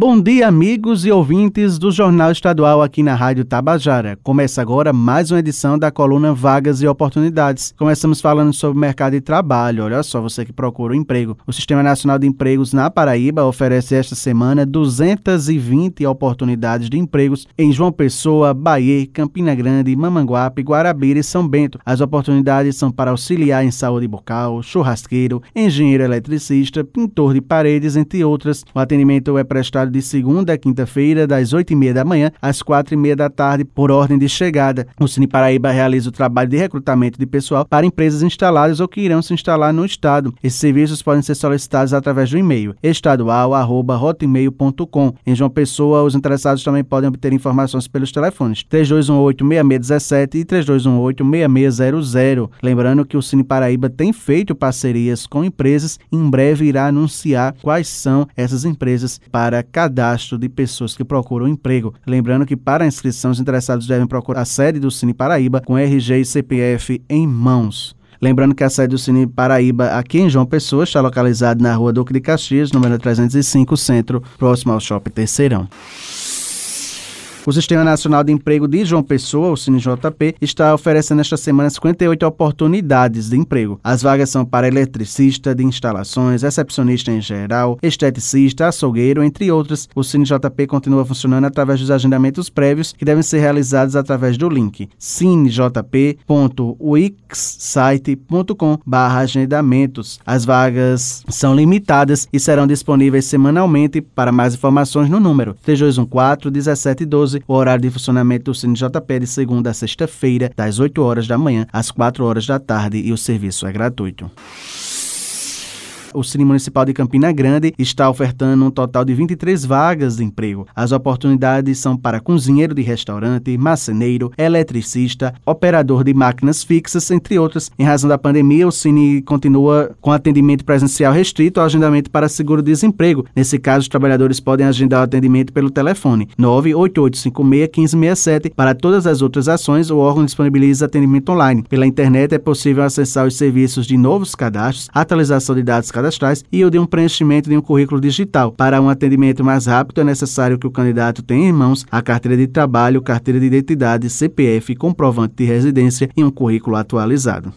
Bom dia, amigos e ouvintes do Jornal Estadual aqui na Rádio Tabajara. Começa agora mais uma edição da coluna Vagas e Oportunidades. Começamos falando sobre o mercado de trabalho. Olha só, você que procura um emprego. O Sistema Nacional de Empregos na Paraíba oferece esta semana 220 oportunidades de empregos em João Pessoa, Bahia, Campina Grande, Mamanguape, Guarabira e São Bento. As oportunidades são para auxiliar em saúde bucal, churrasqueiro, engenheiro eletricista, pintor de paredes, entre outras. O atendimento é prestado de segunda a quinta-feira, das 8h30 da manhã às 4h30 da tarde, por ordem de chegada. O Cine Paraíba realiza o trabalho de recrutamento de pessoal para empresas instaladas ou que irão se instalar no Estado. Esses serviços podem ser solicitados através do e-mail estadual.hotmail.com. Em João Pessoa, os interessados também podem obter informações pelos telefones 3218-6617 e 3218-6600. Lembrando que o Cine Paraíba tem feito parcerias com empresas e em breve irá anunciar quais são essas empresas para cadastro de pessoas que procuram emprego. Lembrando que para a inscrição os interessados devem procurar a sede do Cine Paraíba com RG e CPF em mãos. Lembrando que a sede do Cine Paraíba, aqui em João Pessoa, está localizada na rua Duque de Caxias, número 305, centro, próximo ao Shopping Terceirão. O Sistema Nacional de Emprego de João Pessoa, o CineJP, está oferecendo esta semana 58 oportunidades de emprego. As vagas são para eletricista de instalações, recepcionista em geral, esteticista, açougueiro, entre outras. O CineJP continua funcionando através dos agendamentos prévios que devem ser realizados através do link cinejp.wixsite.com agendamentos. As vagas são limitadas e serão disponíveis semanalmente. Para mais informações no número 3214 1712 o horário de funcionamento do Cine JP é de segunda a sexta-feira, das 8 horas da manhã às 4 horas da tarde e o serviço é gratuito. O Cine Municipal de Campina Grande está ofertando um total de 23 vagas de emprego. As oportunidades são para cozinheiro de restaurante, marceneiro, eletricista, operador de máquinas fixas, entre outras. Em razão da pandemia, o Cine continua com atendimento presencial restrito ao agendamento para seguro-desemprego. Nesse caso, os trabalhadores podem agendar o atendimento pelo telefone 988561567. Para todas as outras ações, o órgão disponibiliza atendimento online. Pela internet é possível acessar os serviços de novos cadastros, atualização de dados cadastrais e o de um preenchimento de um currículo digital. Para um atendimento mais rápido, é necessário que o candidato tenha em mãos a carteira de trabalho, carteira de identidade, CPF, comprovante de residência e um currículo atualizado.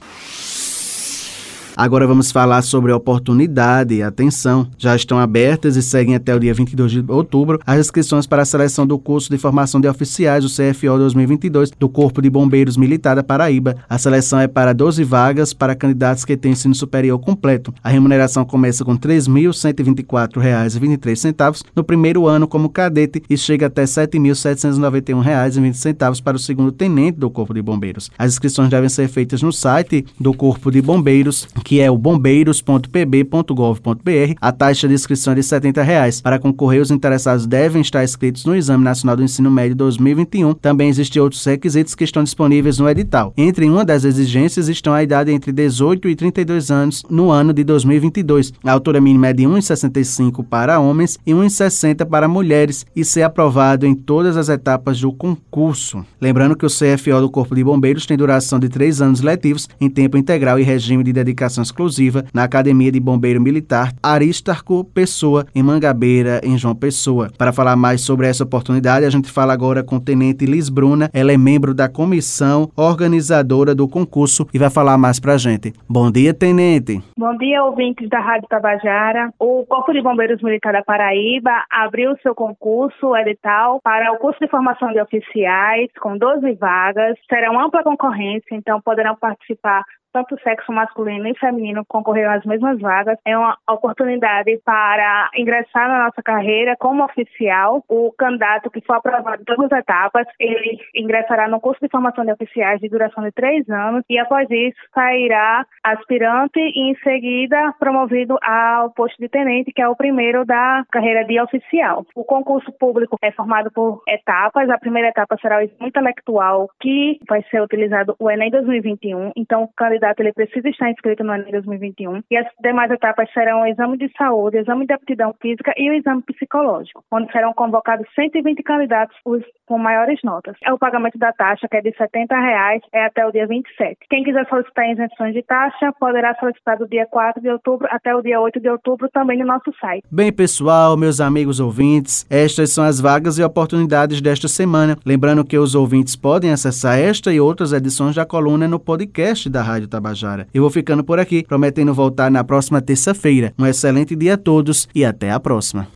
Agora vamos falar sobre oportunidade. Atenção, já estão abertas e seguem até o dia 22 de outubro as inscrições para a seleção do curso de formação de oficiais do CFO 2022 do Corpo de Bombeiros Militar da Paraíba. A seleção é para 12 vagas para candidatos que têm ensino superior completo. A remuneração começa com R$ 3.124,23 no primeiro ano como cadete e chega até R$ 7.791,20 para o segundo tenente do Corpo de Bombeiros. As inscrições devem ser feitas no site do Corpo de Bombeiros que é o bombeiros.pb.gov.br. A taxa de inscrição é de 70 reais. Para concorrer, os interessados devem estar inscritos no Exame Nacional do Ensino Médio 2021. Também existem outros requisitos que estão disponíveis no edital. Entre uma das exigências estão a idade entre 18 e 32 anos no ano de 2022. A altura mínima é de 1,65 para homens e 1,60 para mulheres e ser aprovado em todas as etapas do concurso. Lembrando que o CFO do Corpo de Bombeiros tem duração de três anos letivos em tempo integral e regime de dedicação exclusiva na Academia de Bombeiro Militar Aristarco Pessoa, em Mangabeira, em João Pessoa. Para falar mais sobre essa oportunidade, a gente fala agora com o Tenente Liz Bruna. Ela é membro da comissão organizadora do concurso e vai falar mais para a gente. Bom dia, Tenente. Bom dia, ouvintes da Rádio Tabajara. O Corpo de Bombeiros Militar da Paraíba abriu seu concurso edital para o curso de formação de oficiais, com 12 vagas. Será uma ampla concorrência, então poderão participar tanto sexo masculino e feminino concorreram às mesmas vagas. É uma oportunidade para ingressar na nossa carreira como oficial. O candidato que for aprovado em todas as etapas, ele ingressará no curso de formação de oficiais de duração de três anos e após isso sairá aspirante e em seguida promovido ao posto de tenente, que é o primeiro da carreira de oficial. O concurso público é formado por etapas. A primeira etapa será o intelectual, que vai ser utilizado o Enem 2021. Então, o candidato candidato ele precisa estar inscrito no Enem 2021 e as demais etapas serão o exame de saúde, o exame de aptidão física e o exame psicológico, onde serão convocados 120 candidatos os com maiores notas. É o pagamento da taxa, que é de 70 reais, é até o dia 27. Quem quiser solicitar isenções de taxa, poderá solicitar do dia 4 de outubro até o dia 8 de outubro também no nosso site. Bem, pessoal, meus amigos ouvintes, estas são as vagas e oportunidades desta semana. Lembrando que os ouvintes podem acessar esta e outras edições da coluna no podcast da Rádio Tabajara. Eu vou ficando por aqui, prometendo voltar na próxima terça-feira. Um excelente dia a todos e até a próxima.